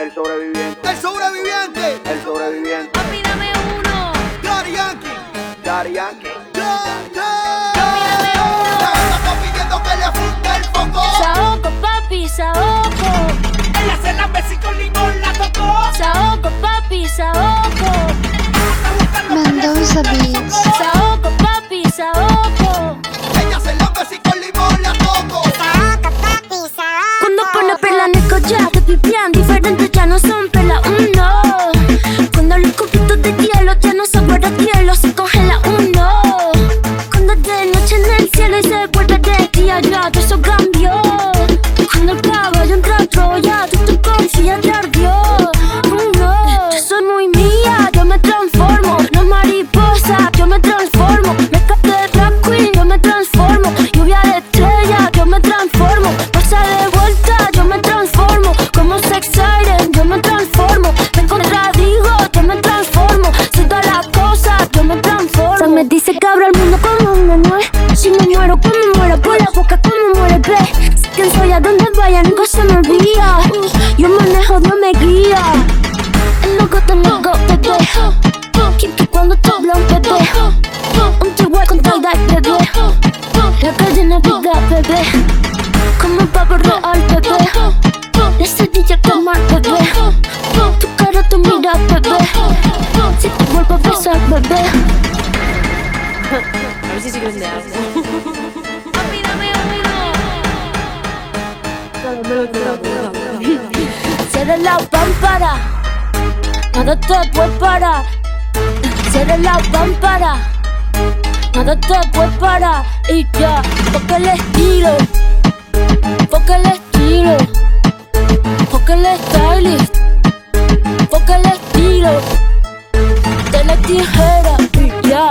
El sobreviviente. El sobreviviente. El sobreviviente. Papi, dame uno. Daddy Yankee. Daddy Yankee. Saoco, papi, saoco. Él hace la y con limón la tocó. Saoco, papi, saoco. Mendoza Beats. Saoco, papi, saoco. Ella hace la y con limón la tocó. Saoco, papi, saoco. Cuando pone perla en el collar, te pipiando. ya no son Nada te puede parar, seré la pámpara. Nada te puede parar y ya, porque el estilo, porque el estilo, porque el stylist, porque el estilo de la tijera y ya,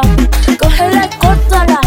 cógela y córtala.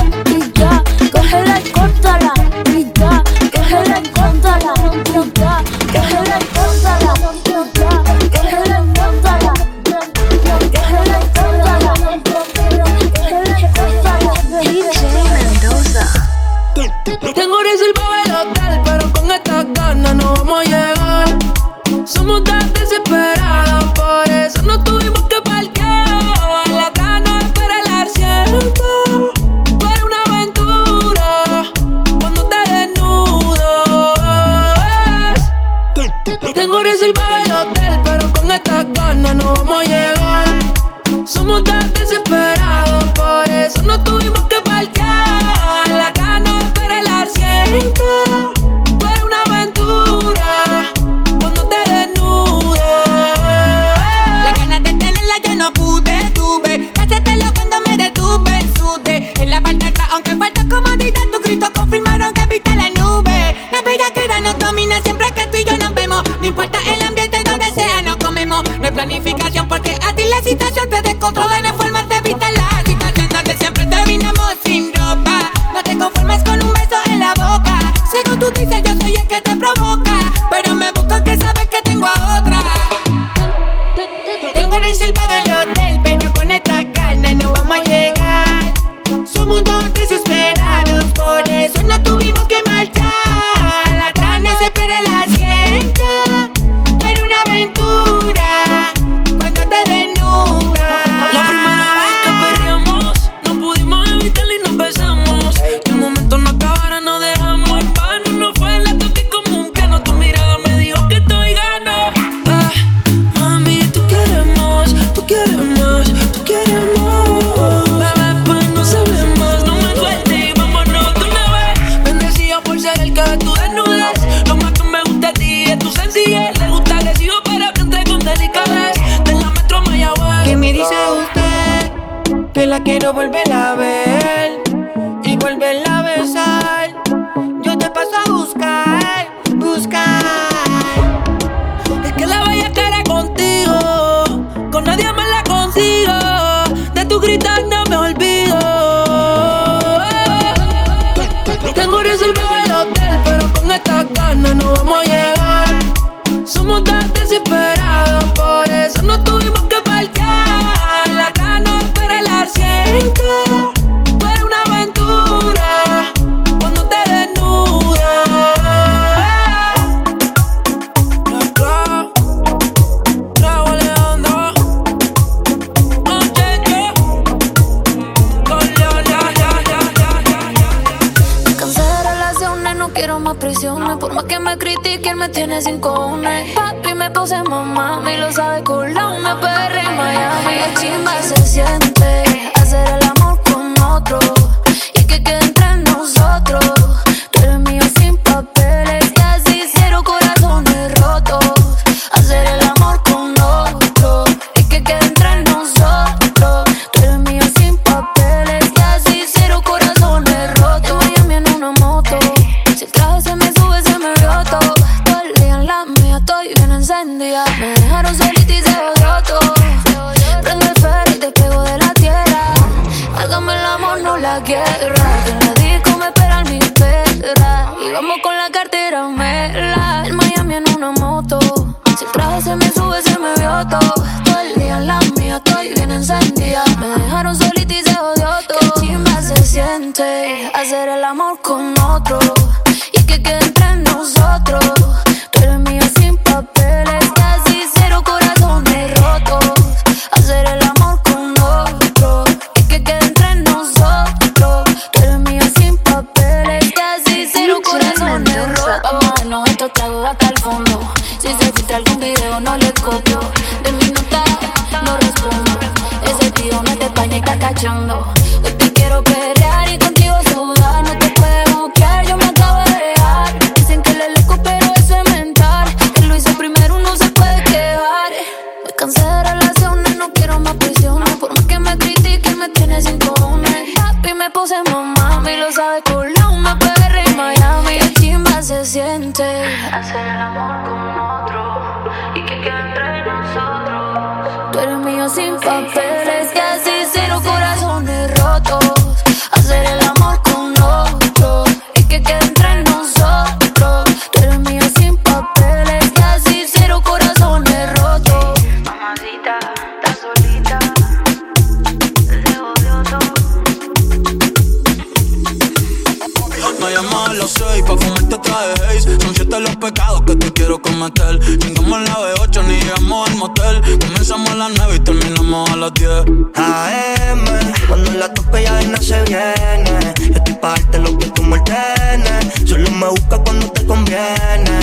Se viene. Yo estoy pa' darte lo que tú me ordenes. Solo me busca cuando te conviene.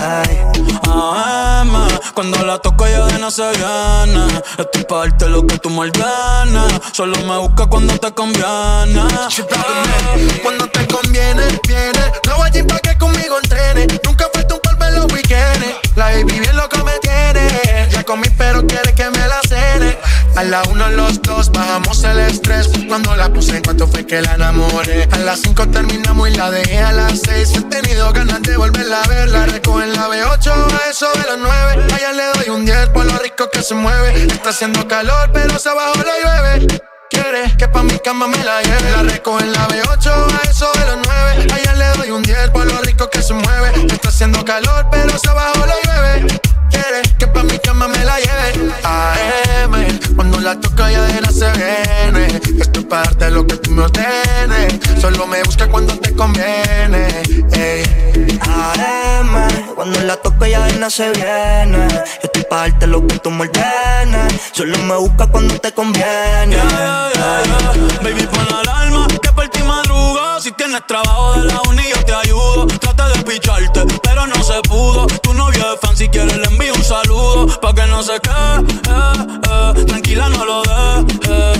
Ay. AM, cuando la toco ya de no se viene Estoy pa' darte lo que tú me ordenes Solo me busca cuando te conviene Cuando te conviene, viene. No vayas pa' que conmigo entrene. Nunca en los weekends. La baby bien loca me tiene. Ya comí, pero quiere que me la cene. A la uno, los dos, bajamos el estrés. Cuando la puse, en cuanto fue que la enamoré. A las cinco terminamos y la dejé a las seis. He tenido ganas de volverla a ver. La recojo en la B8 a eso de las nueve. Allá le doy un 10 por lo rico que se mueve. Está haciendo calor, pero se abajo la llueve. Que pa' mi cama me la lleve. La recojo en la B8 a eso de las 9. Allá le doy un 10 por lo rico que se mueve. Está haciendo calor, pero se abajo la llueve. Quiere que pa' mi cama me la lleve. AM, cuando la toco ya de se viene. Estoy para darte lo que tú me ordenes. Solo me busca cuando te conviene. Ey. AM, cuando la toco ya de se viene. Estoy pa' darte lo que tú me ordenes. Solo me busca cuando te conviene. Yeah, yeah, yeah. Baby, pon la alarma que por ti. Si tienes trabajo de la uni, yo te ayudo. Trata de picharte, pero no se pudo. Tu novio es fan, si quieres le envío un saludo. Pa' que no se quede, eh, eh. tranquila, no lo dejes.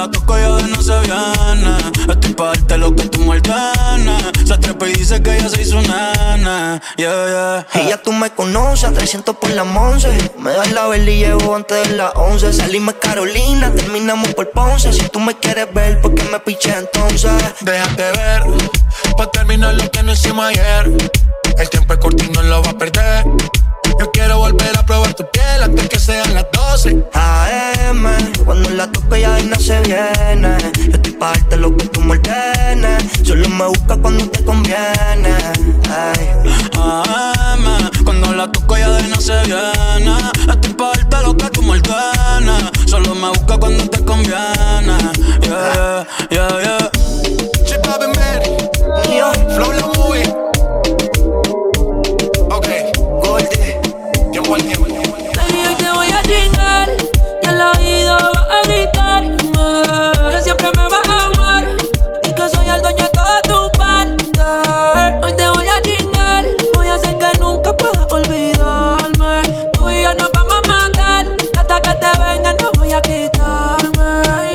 La toco ya de no se viene. Estoy pa' darte lo que tú me ordenes. Se trepa y dice que ella se hizo nena. Yeah, yeah. Y ya tú me conoces, a 300 por la 11. Me das la vela y llevo antes de las 11. Salimos Carolina, terminamos por Ponce. Si tú me quieres ver, ¿por qué me piché entonces? Déjate ver, pa' terminar lo que no hicimos ayer. El tiempo es corto y no lo va a perder. Yo quiero volver a probar tu piel antes que sean las 12. AM, cuando la toque ya no se viene. Yo estoy pa' darte lo que tú me ordenes. Solo me busca cuando te conviene. Ay. AM, cuando la toco ya de no se viene. Estoy pa' darte lo que tú me ordenes. Solo me busca cuando te conviene. Yeah, yeah, yeah. yeah. Chip Mary, Flow la movie. Hoy te voy a chingar, a siempre me vas a amar, y que soy el tu. Hoy te voy a voy a hacer que nunca puedas olvidarme. Tú y yo no vamos a mandar, hasta que te vengan, no voy a quitarme.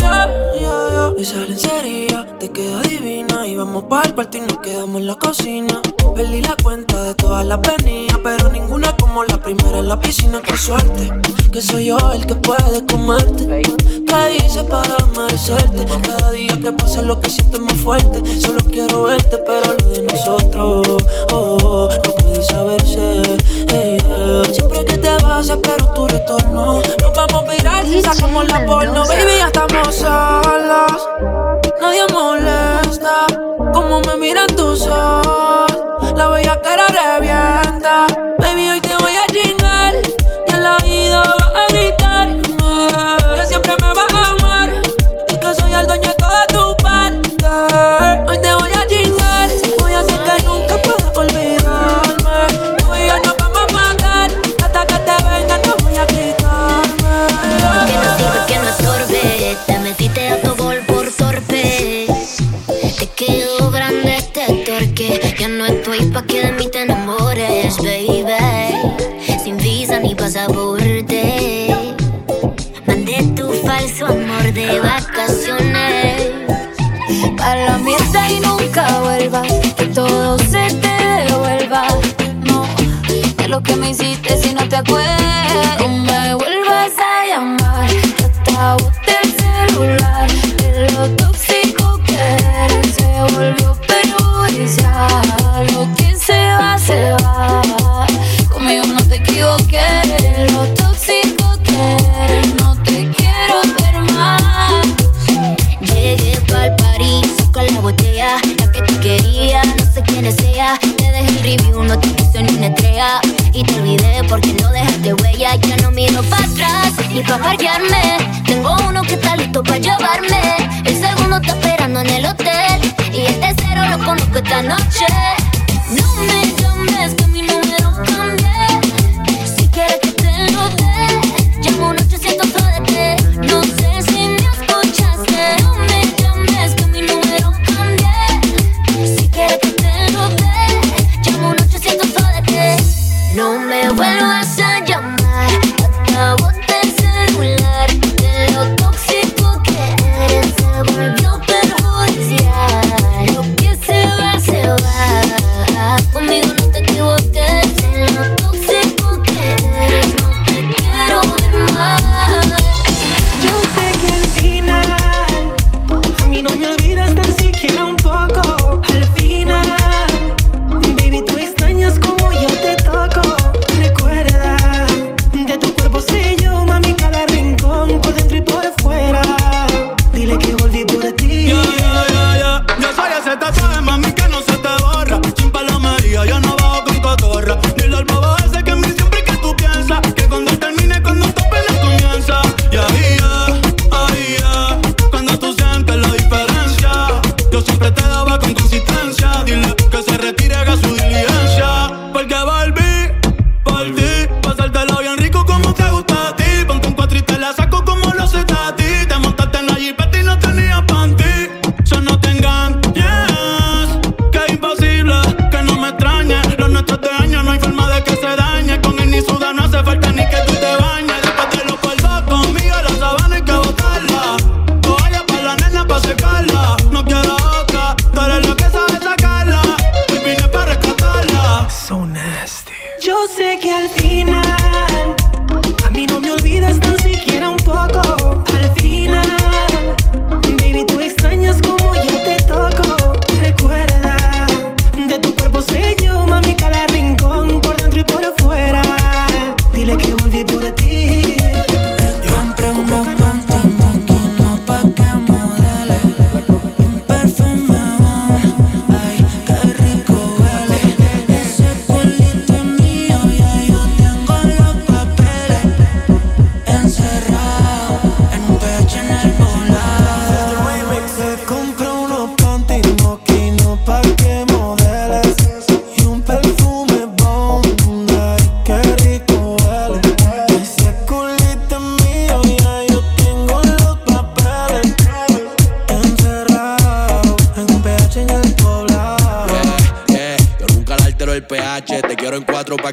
Esa lencería te queda divina y va a ser fuimos pa'l party y nos quedamos en la cocina. Perdí la cuenta de todas las venidas, pero ninguna como la primera en la piscina. Qué suerte, que soy yo el que puede comerte. ¿Qué hice para merecerte? Cada día que pasa lo que siento es más fuerte. Solo quiero verte, pero lo de nosotros oh, oh, oh no puede saberse. Siempre que te vas, espero tu retorno. Nos vamos a virar si sacamos la porno. Baby, ya estamos solos. Nadie molesta. Como me miran tus ojos, la bella cara revienta.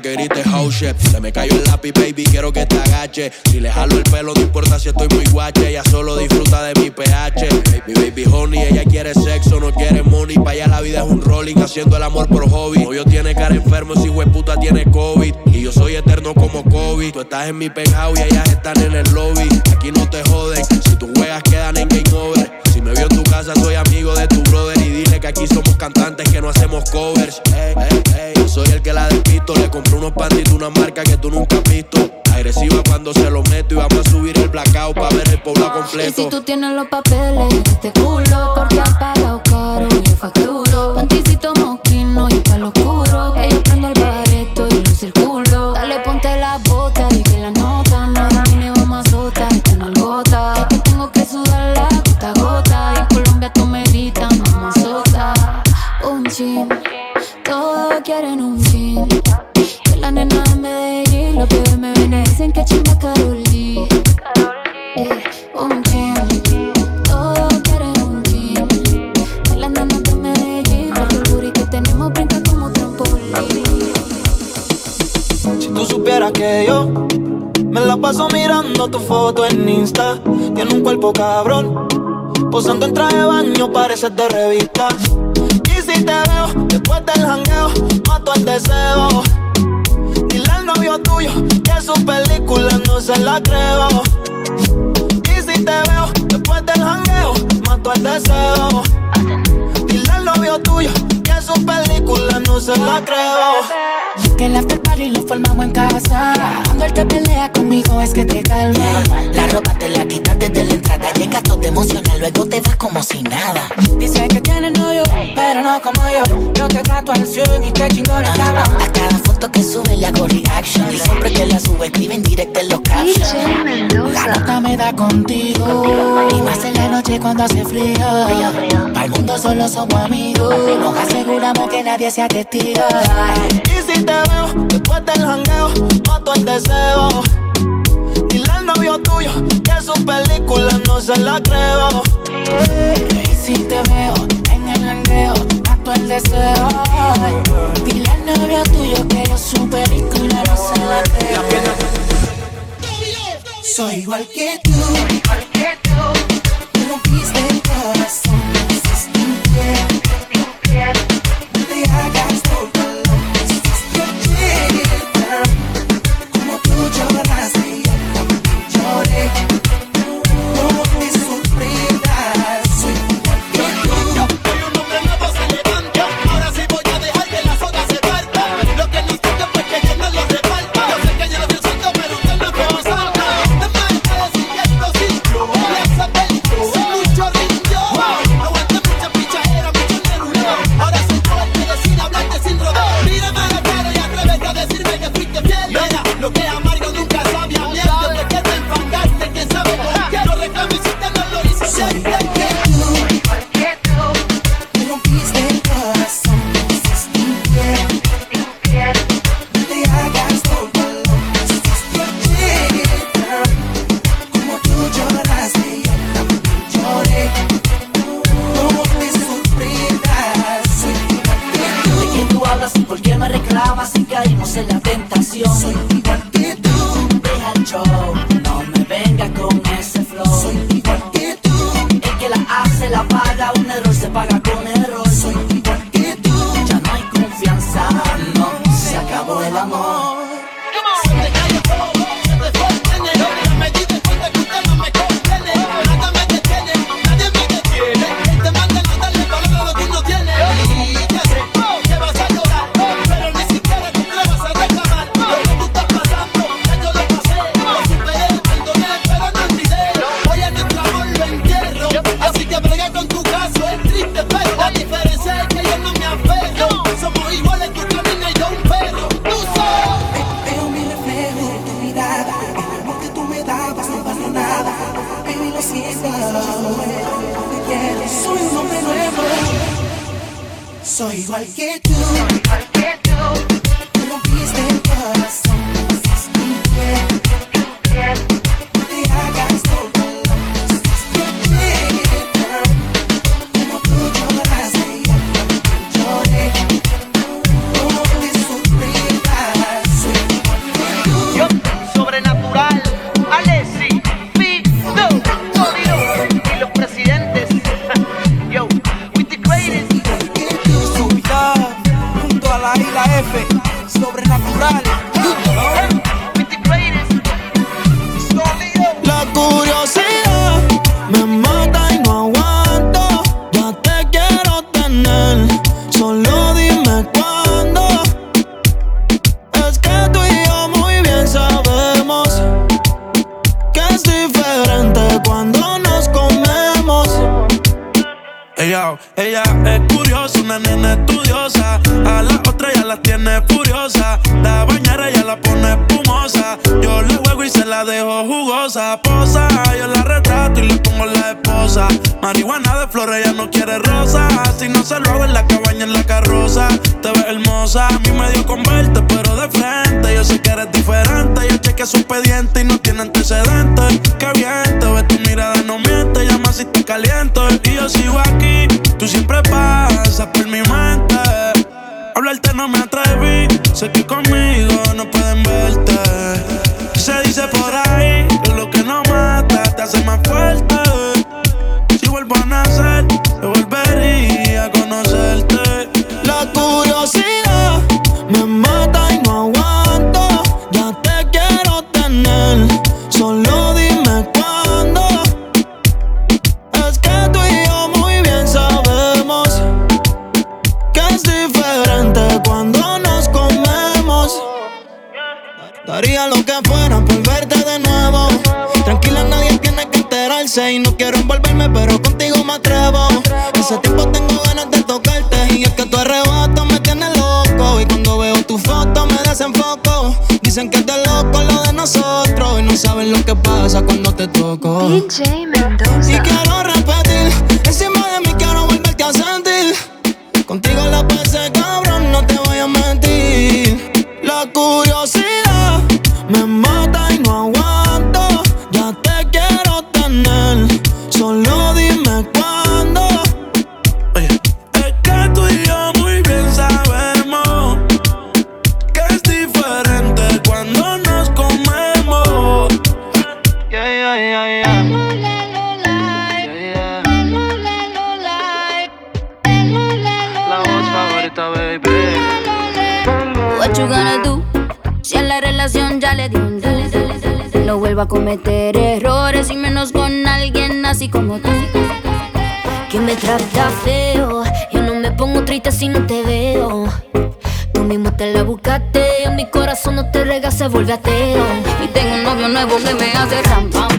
Que grites house shit. Se me cayó el lápiz, baby, quiero que te Si le jalo el pelo, no importa si estoy muy guache. Ella solo disfruta de mi PH. Baby, baby, honey, ella quiere sexo, no quiere money. Pa' allá la vida es un rolling, haciendo el amor por hobby. Novio tiene cara enfermo, si puta tiene COVID. Y yo soy eterno como COVID. Tú estás en mi penthouse y ellas están en el lobby. Aquí no te joden, si tus juegas quedan en game over. Si me vio en tu casa, soy amigo de tu brother. Y dile que aquí somos cantantes que no hacemos covers. Yo soy el que la despisto. Le compré unos panditos, una marca que tú nunca has visto. Agresiva cuando se lo meto y vamos a subir el blackout para ver el pueblo completo. Y si tú tienes los papeles, este culo, porque han pagado caro y facturo. Panticito moquino y palo oscuro. Yo prendo el bareto y lo circulo. Que yo me la paso mirando tu foto en Insta, tiene un cuerpo cabrón. Posando en traje de baño, pareces de revista. Y si te veo después del jangueo, mato el deseo. Dile al novio tuyo que su película no se la creo. Y si te veo después del jangueo, mato el deseo. Dile al novio tuyo que su película no se la creo. Que el after party lo formamos en casa. Cuando él te pelea conmigo es que te calma. La ropa te la quitas desde la entrada. Llegas todo emocional, luego te vas como si nada. Dice que tiene novio, pero no como yo. Yo te trato al 100 y te chingo la cama. A cada foto que sube le hago reaction. Y siempre que la sube escribe en directo en los captions. La nota me da contigo. Y más en la noche cuando hace frío. Para el mundo solo somos amigos. Nos aseguramos que nadie sea testigo. Si te veo después del jangueo, mato el deseo. Dile al novio tuyo que su película no se la creo. Y si te veo en el jangueo, mato el deseo. Dile al novio tuyo que yo su película no se la creo. Soy igual que tú, igual que tú. Me rompiste el corazón, me hiciste. Soy bien. Contigo la pasé cabrón, no te voy se vuelve ateo. Y tengo un novio nuevo que me hace trampa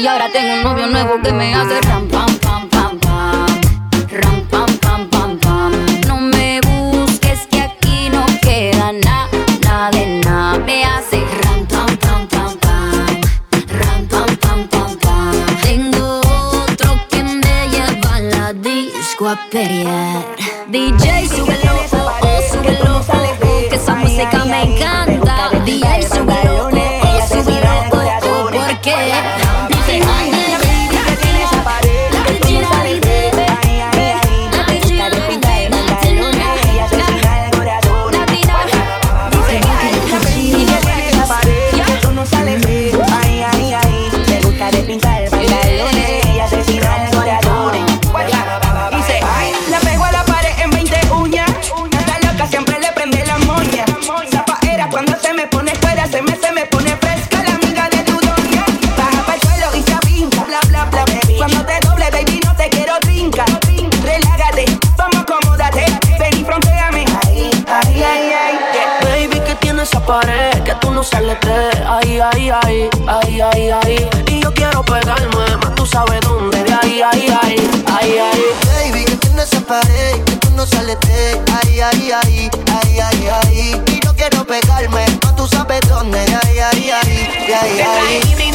Y ahora tengo un novio nuevo que me hace ram de ahí, ahí, ahí, ahí, ahí, ahí. Y yo quiero pegarme, más tú sabes dónde, de ahí, ahí, ahí, ahí, ahí. Baby, que tú no esa pared, que tú no sales de ahí, ahí, ahí, ahí, ahí, ahí. Y yo quiero pegarme, más tú sabes dónde, de ahí, ahí, ahí, ahí, ahí.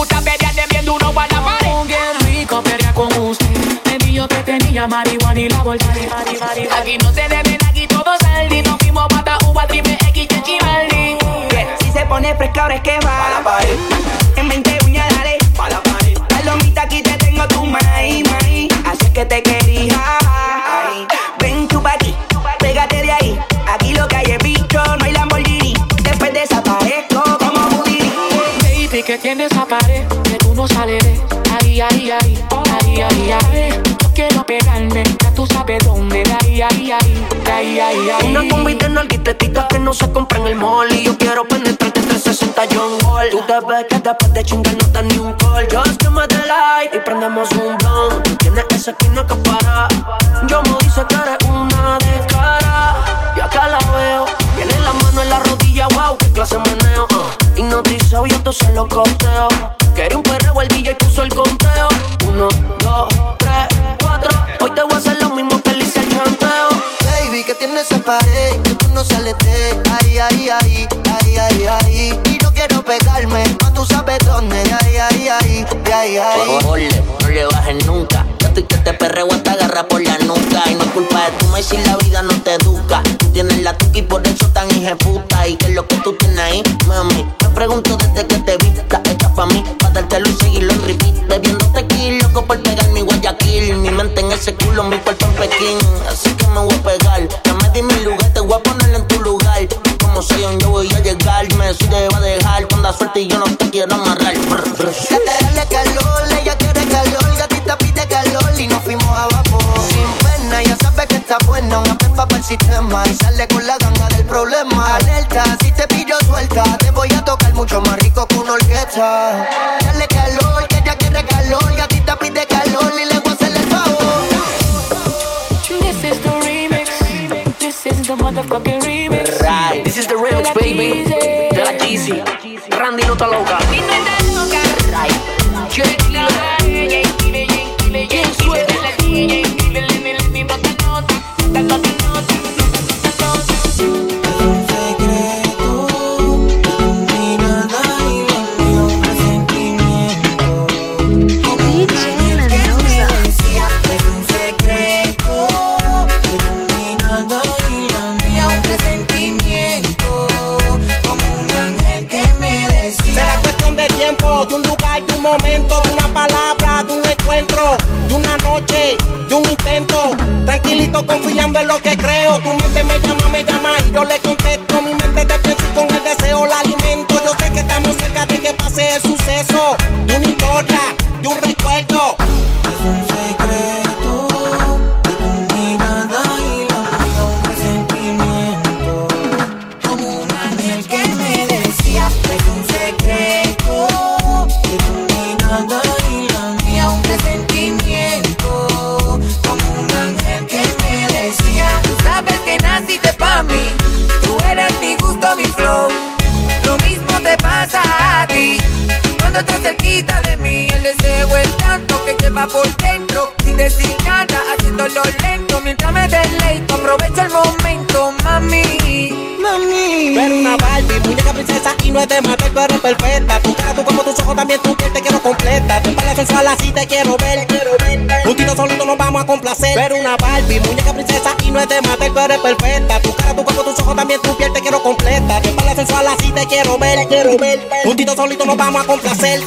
Ok, le gusta pelearle bien duro a la pared. Oh, bien rico pelear con usted, me dijo que tenía marihuana y la volteé. Aquí no se deben, aquí todo saldi. Nos fuimos pata, uva, triple X, chivaldi. Si se pone fresca, ahora es que va. A la pared, En 20 uñas, dale. a la pared. Palomita, aquí te tengo tu maíz, maíz. Así es que te quería. Que tienes esa pared, que tú no sales de ahí, ahí, ahí, ahí, ahí, ahí. Yo quiero pegarme, ya tú sabes dónde, de ahí, ahí, ahí, de ahí, ahí, ahí. Una combi de nalguitetitas que no se compra en el mall y yo quiero penetrarte 360 John Wall. Tú te ves que después de chingar no te ni un call. Just give me the light y prendemos un blunt. Tienes esa esquina que para. Yo me dice que eres una de cara. Y acá la veo, tiene la mano en la rodilla, wow, qué clase meneo. Uh. Hipnotizado y esto se lo costeo. Quería un perreo, el DJ puso el conteo. Uno, dos, tres, cuatro. Hoy te voy a hacer lo mismo que le hice el chanteo. Baby, que tienes esa pared, que tú no sales de ahí, ahí, ahí, ahí, ahí, ahí. Y yo quiero pegarme, más tú sabes dónde, de ahí, ahí, ahí, de ahí, ahí. No le bajes nunca. Estoy que te perreo hasta agarra por la nuca. Y no es culpa de tu maíz si la vida no te educa. Tú tienes la tuca y por eso tan puta. Y que es lo que tú tienes ahí, mami. Me pregunto desde que te vista. Esta pa' mí, pa' dártelo y seguirlo en repeat. Bebiéndote aquí, loco por pegar mi Guayaquil. Mi mente en ese culo, mi cuerpo en Pekín. Así que me voy a pegar. Ya me di mi lugar, te voy a poner en tu lugar. Como soy un yo el sistema y sale con la ganga del problema. Alerta, si te pillo suelta, te voy a tocar mucho más rico que una orquesta. Dale calor, que ella quiere calor, gatita pide calor y le voy a hacer el favor. This is the remix. This is the motherfucking remix. Right. This is the remix, baby. De la. Randy no está loca. Confiando en lo que creo. Tu mente me llama, me llama te quiero ver, ver. Tiro solito nos vamos a complacer. Pero una Barbie, muñeca princesa y no es de matar, pero es perfecta. Tu cara, tu como tus ojos, también tu piel te quiero completa. Tu espalda sensual así te quiero ver, ver. Tiro solito nos vamos a complacer.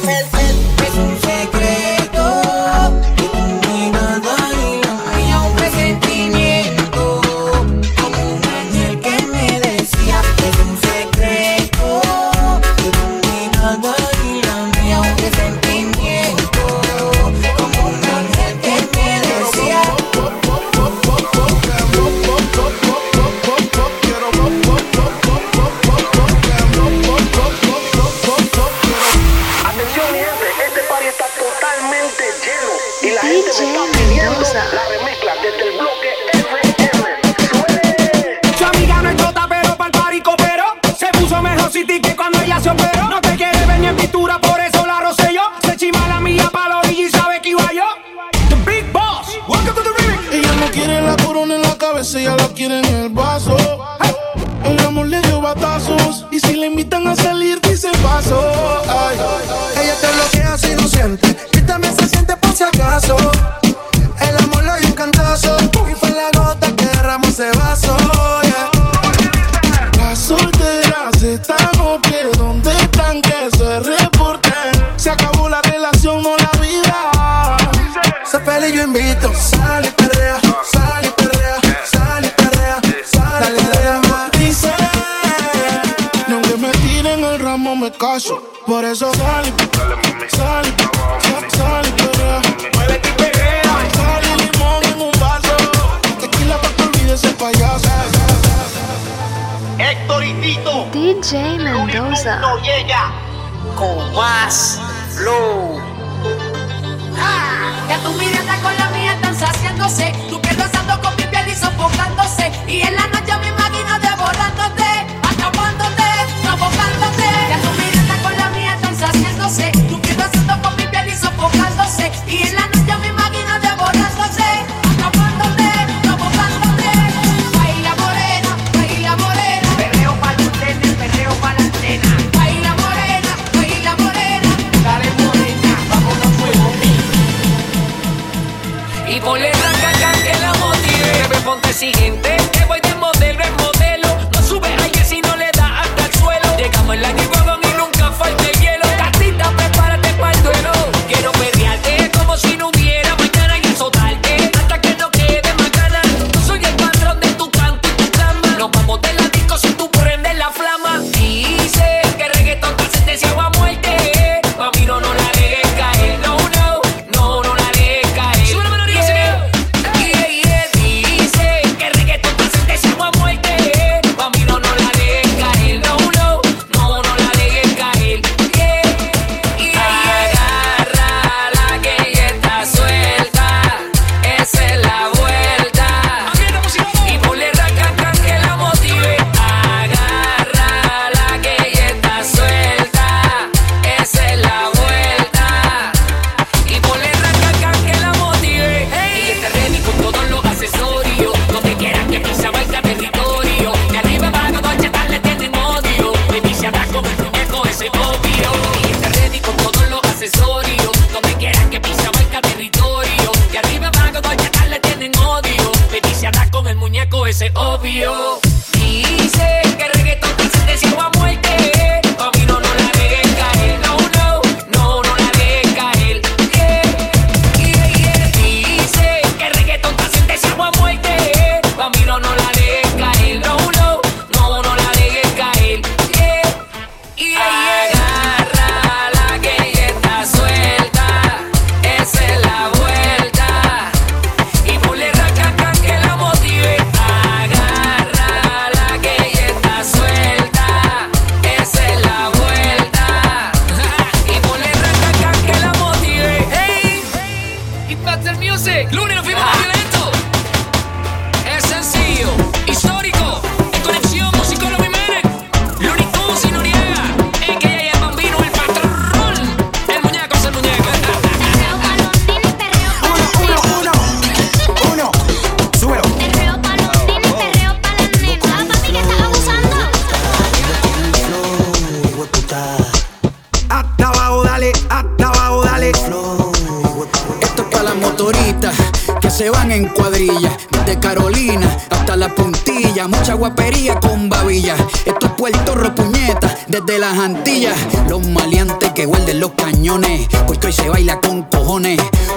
desde Carolina hasta la puntilla, mucha guapería con babilla. Esto es Puerto desde las Antillas, los maleantes que huelden los cañones, porque hoy se baila con cojones.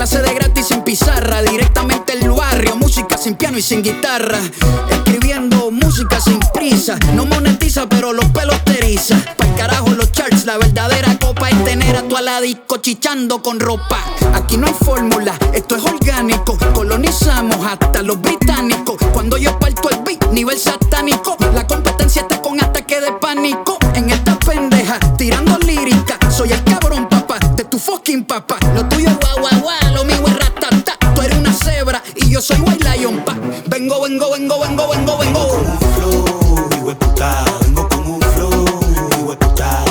clase de gratis sin pizarra, directamente el barrio, música sin piano y sin guitarra. Escribiendo música sin prisa, no monetiza, pero los pelos te eriza. Pa'l carajo los charts, la verdadera copa es tener a tu ala disco chichando con ropa. Aquí no hay fórmula, esto es orgánico. Colonizamos hasta los británicos. Cuando yo parto el beat, nivel satánico. La competencia está con ataque de pánico. En esta pendeja, tirando lírica, soy el cabrón, papá, de tu fucking papá. Lo tuyo, guau, guau, guau soy White Lion, pa. Vengo, vengo, vengo, vengo, vengo, vengo. Vengo con un flow, hijo de puta.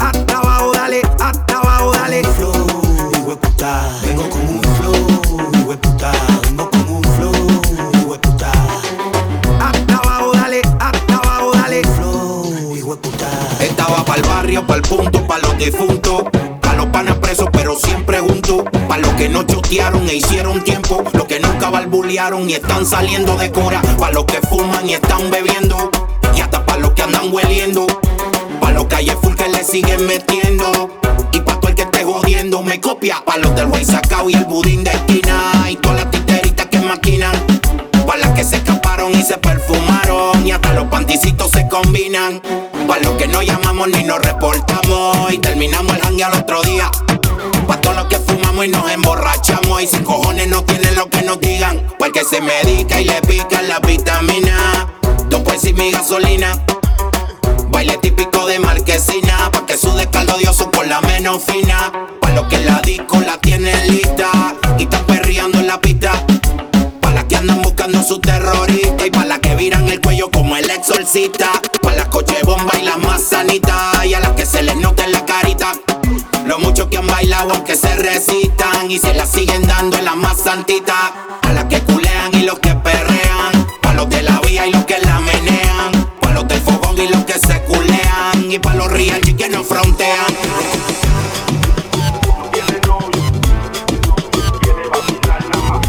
Hasta abajo, dale, hasta abajo, dale. Flow, hijo puta. Vengo con un flow, hijo puta. Vengo con un flow, hijo puta. Hasta abajo, dale, hasta abajo, dale. Flow, hijo puta. Estaba pa'l barrio, pa'l punto, pa' los difuntos. Que no chotearon e hicieron tiempo. Los que nunca barbulearon y están saliendo de cora. Pa' los que fuman y están bebiendo. Y hasta pa' los que andan hueliendo. Pa' los calles full que le siguen metiendo. Y pa' todo el que esté jodiendo me copia. Pa' los del güey sacao y el budín de esquina. Y todas las titeritas que maquinan. Pa' las que se escaparon y se perfumaron. Y hasta los panticitos se combinan. Pa' los que no llamamos ni nos reportamos. Y terminamos el hangue al otro día. Y nos emborrachamos. Y si cojones no tienen lo que nos digan. Porque se medica y le pican la vitamina. Dos pues y mi gasolina. Baile típico de marquesina. Pa' que sude caldo dioso por la menos fina. Pa' los que la disco la tienen lista. Y están perreando en la pista. Pa' las que andan buscando su terrorista. Y pa' las que viran el cuello como el exorcista. Pa' las coche bomba y las más sanitas. Y a las que se les carita. Lo mucho que han bailado aunque se resistan. Y se la siguen dando en la más santita. A las que culean y los que perrean. Pa' los de la vía y los que la menean. Pa' los del fogón y los que se culean. Y pa' los real G que no frontean.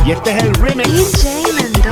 Y este es el remix.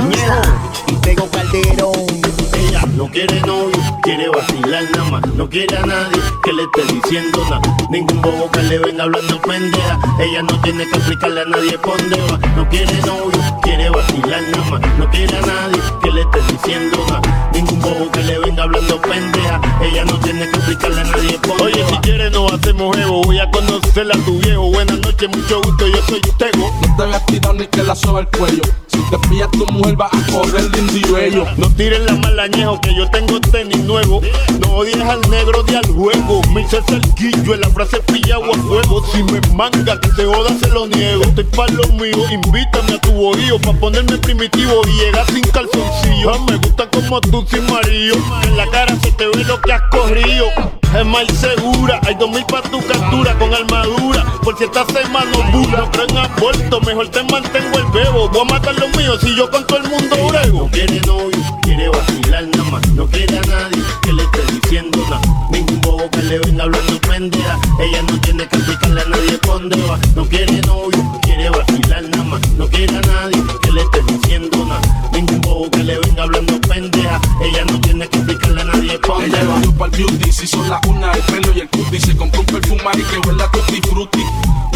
Ñejo y Tego Calderón. Ella no quiere novio, quiere vacilar nada más. No quiere a nadie que le esté diciendo nada. Ningún bobo que le venga hablando pendeja. Ella no tiene que explicarle a nadie por dónde va. No quiere novio, quiere vacilar nada más. No quiere a nadie que le esté diciendo nada. Ningún bobo que le venga hablando pendeja. Ella no tiene que explicarle a nadie por dónde Oye, va. si quieres no hacemos evo. Voy a conocerla a tu viejo. Buenas noches, mucho gusto. Yo soy Tego. No te tirado ni que la soba el cuello. Si te pillas tu mujer va a correr lindo y bello. No tires la mala añejo que yo tengo tenis nuevo. No odies al negro de al juego. Me hice cerquillo en la frase pillado a fuego. Si me manga que se joda se lo niego. Estoy pa' lo mío, invítame a tu bohío. Pa' ponerme primitivo y llegar sin calzoncillo. Ah, me gusta como tú sin marido. En la cara se te ve lo que has corrido. Es más segura, hay dos mil pa' tu captura con armadura. Por si estás en mano dura, no creo en aborto, mejor te mantengo el bebo. Voy a matar los míos si yo con todo el mundo brego. No quiere novio, quiere vacilar nada más. No quiere a nadie que le esté diciendo nada. Ningún bobo que le venga hablando pendeja. Ella no tiene que explicarle a nadie dónde va. No quiere novio, beauty, si son las una el pelo y el cutie Se compró un perfumar y que huele a tutti frutti.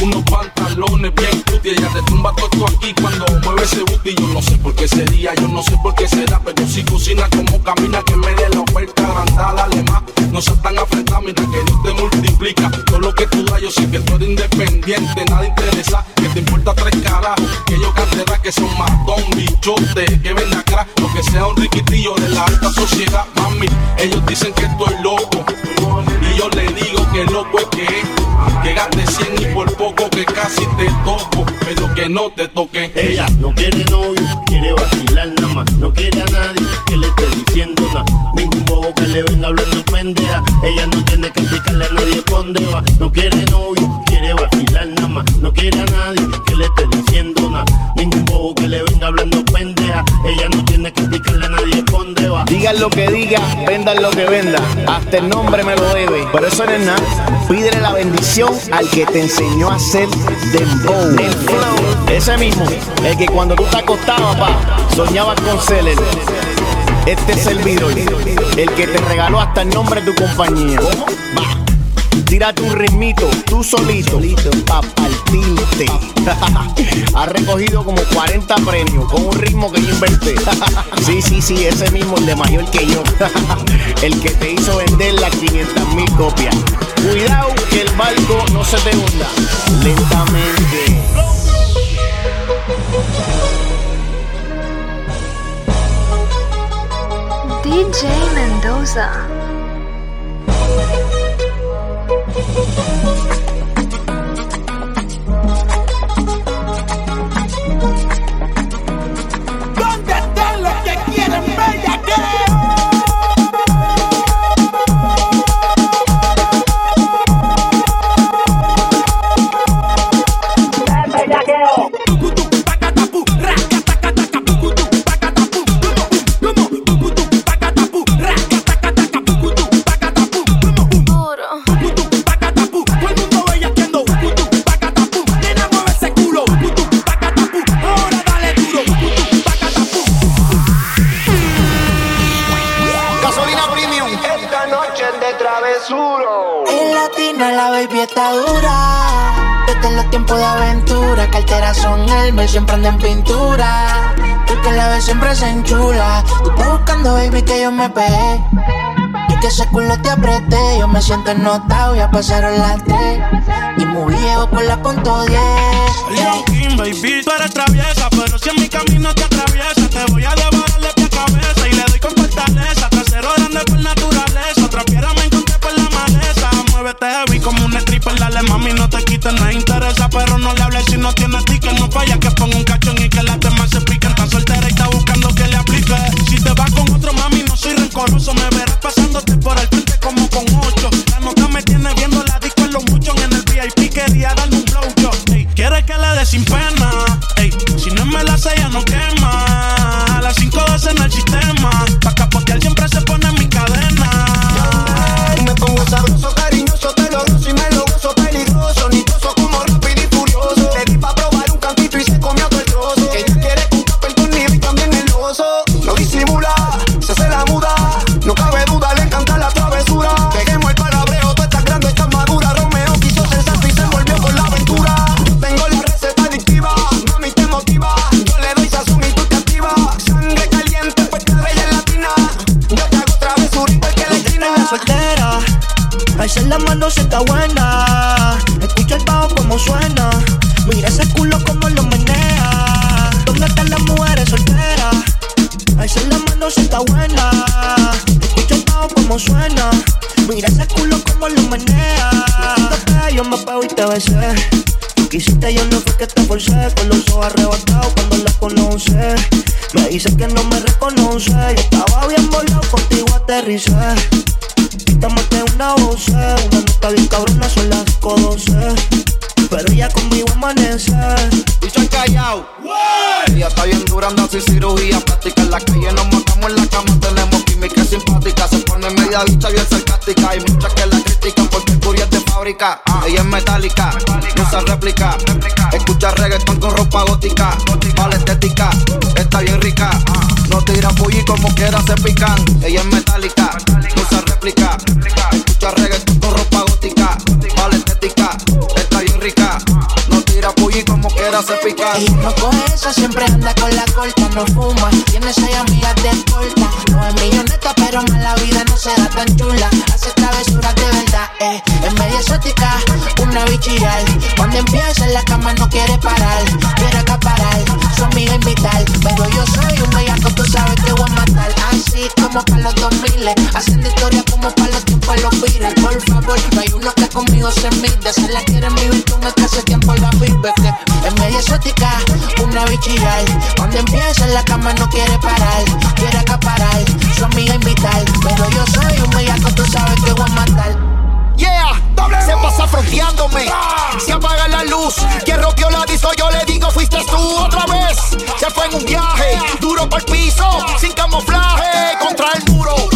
Unos pantalones bien cutie Ella te tumba todo aquí cuando mueve ese booty. Yo no sé por qué sería, yo no sé por qué será Pero si cocina como camina que me dé la oferta agrandada Además, no seas tan afrentada, mira que Dios te multiplica. Todo lo que tú das, yo sé que tú eres independiente Nada interesa, que te importa tres carajos Que que son matón, bichote Que ven acá, lo que sea un riquitillo de la alta sociedad Mami, ellos dicen que estoy loco Y yo le digo que loco es que es Que gaste 100 y por poco que casi te toco Pero que no te toque Ella no quiere novio, quiere vacilar nada más. No quiere a nadie que le esté diciendo nada. Ningún bobo que le venga hablando pendeja. Ella no tiene que explicarle a nadie dónde va. No quiere novio, quiere vacilar nada más. No quiere a nadie Ella no tiene que explicarle a nadie por dónde va. Digan lo que diga, vendan lo que venda. Hasta el nombre me lo debe. Pero eso no es nada. Pídele la bendición al que te enseñó a hacer dembow. El flow. Ese mismo. El que cuando tú te acostabas, pa, soñabas con Celer. Este servidor. El que te regaló hasta el nombre de tu compañía. Tírate un ritmito, tú solito, solito. pa' partirte. ha recogido como 40 premios con un ritmo que yo inventé. sí, sí, sí, ese mismo, el de mayor que yo. el que te hizo vender las 500 mil copias. Cuidado que el barco no se te hunda. Lentamente. DJ Mendoza. thank you siempre se enchula. Tú estás buscando, baby, que yo me pegué. Y que ese culo te apreté. Yo me siento ennotado, ya pasaron las tres. Y muy viejo con la punto 10. Yeah. baby, tú eres traviesa, pero si en mi camino te atravesas. como cama de escolta. No es milloneta, pero más la vida no será tan chula. Hace travesuras de verdad, eh. Es media exótica, una bichillar. Cuando empieza en la cama no quiere parar. Quiere acaparar, su amiga invitar. Pero yo soy un bellaco, tú sabes que voy a matar. Así como para los 2000, haciendo historia como para los tiempos los. Por favor, no hay uno que conmigo se mide. Se la quieren vivir con el que hace tiempo la vive. Que es media exótica, una bichillar que empieza en la cama no quiere parar, quiere acaparar, su amiga invitar. Pero yo soy un bellaco, tú sabes que voy a matar. Yeah, se pasa fronteándome. Se apaga la luz. Quien rompió la disco, yo le digo, fuiste tú otra vez. Se fue en un viaje, duro por el piso, sin camuflaje, contra el muro.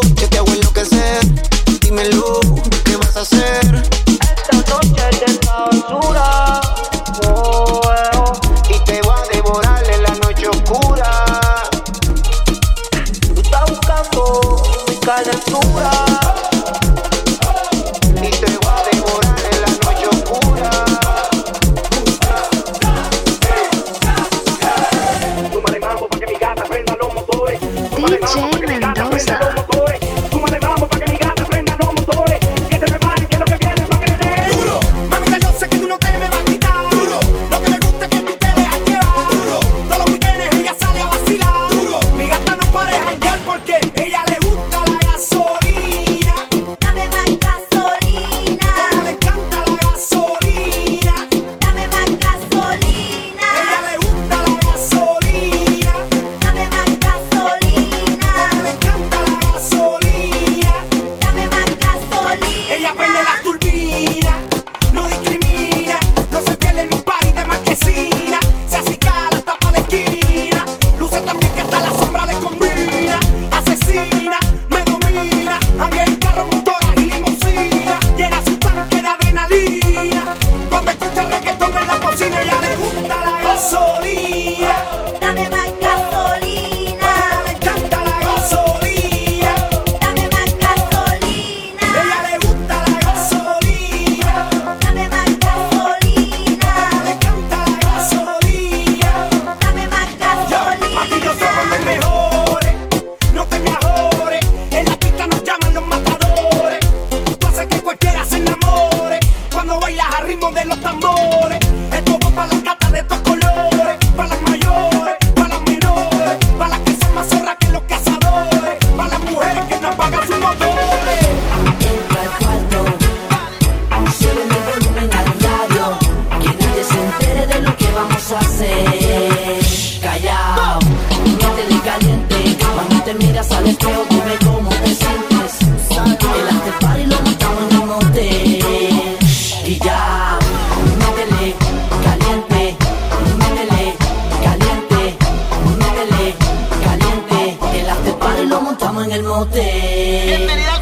en el motel. Bienvenido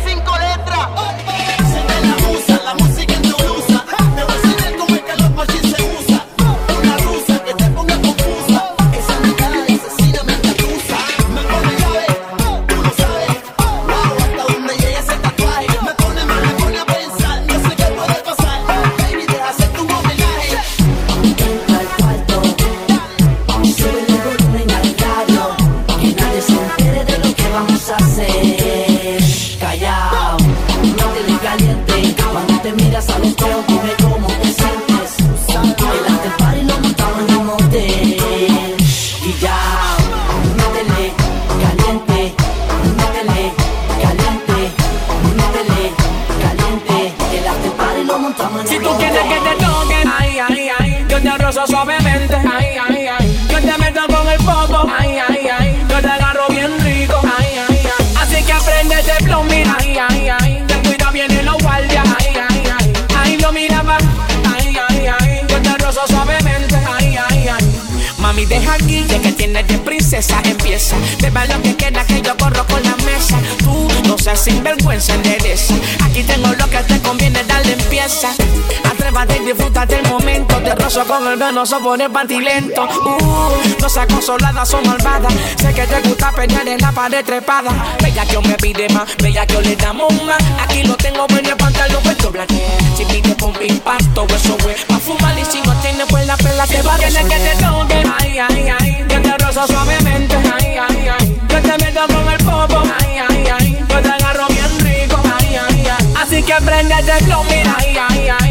Con el venoso por pantilento. Uh, no seas consolada, son malvadas. Sé que te gusta pelear en la pared trepada. Bella que yo me pide más, bella que yo le damos más. Aquí lo tengo, ven el pantalón puesto blanco. Si pide con impacto, eso güey. Pa' fumar y si no tiene pues la pela se va. Tienes que te toque, ay, ay, ay. Yo te rozo suavemente, ay, ay, ay. Yo te meto con el popo, ay, ay, ay. Yo te agarro bien rico, ay, ay, ay. Así que prende el flow, mira, ay, ay, ay.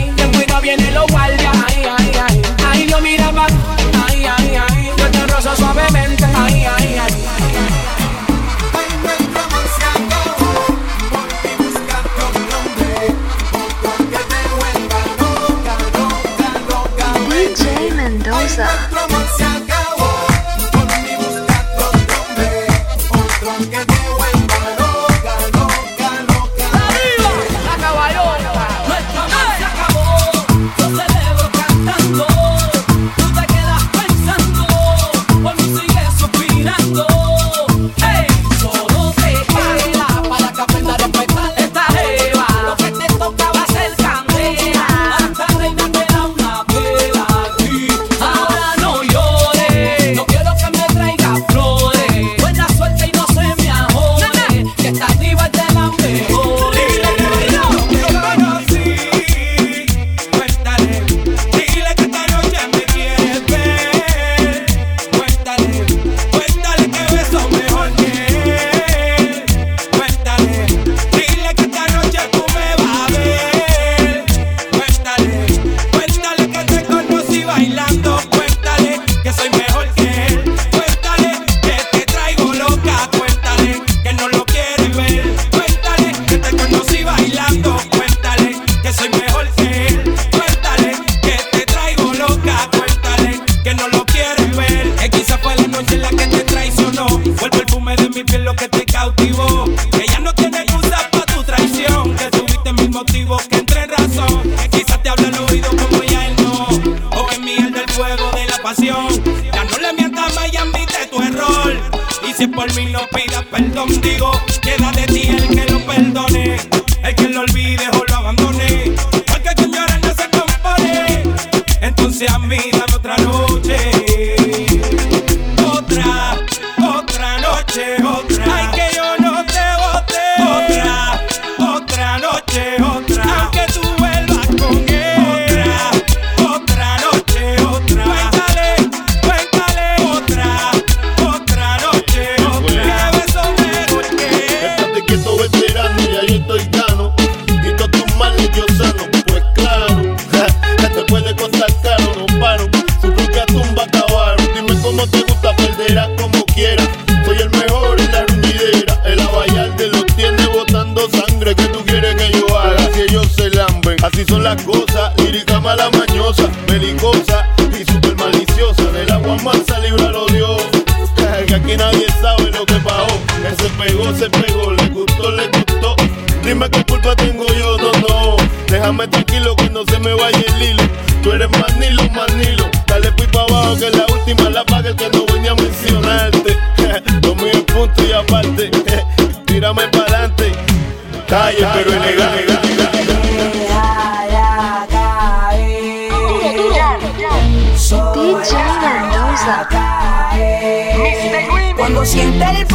siente el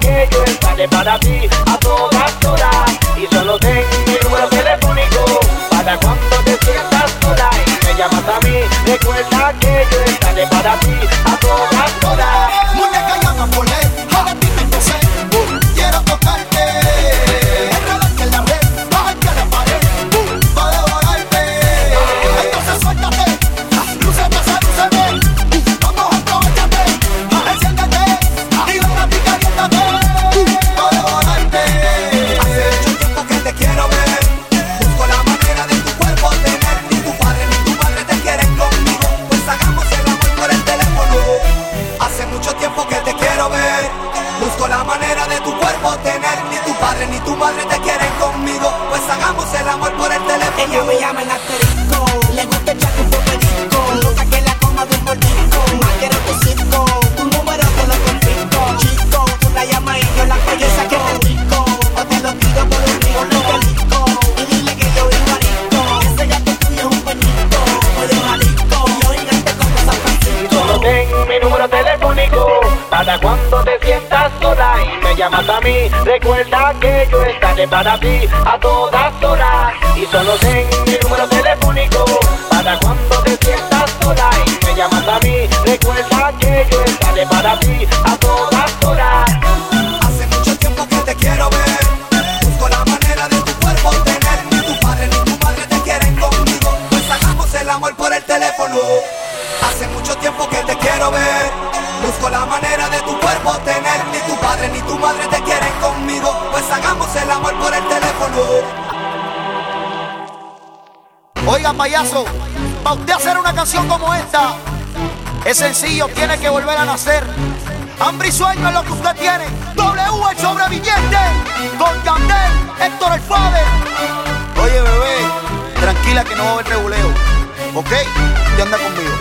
Que yo estaré para ti a todas horas y solo tengo mi número telefónico para cuando te sientas sola y me llamas a mí recuerda payaso. Para usted hacer una canción como esta, es sencillo, tiene que volver a nacer. Hambre y sueño es lo que usted tiene. W el sobreviviente. Don Yandel, Héctor el Fader. Oye, bebé, tranquila que no va a haber reguleo. ¿Ok? Y anda conmigo.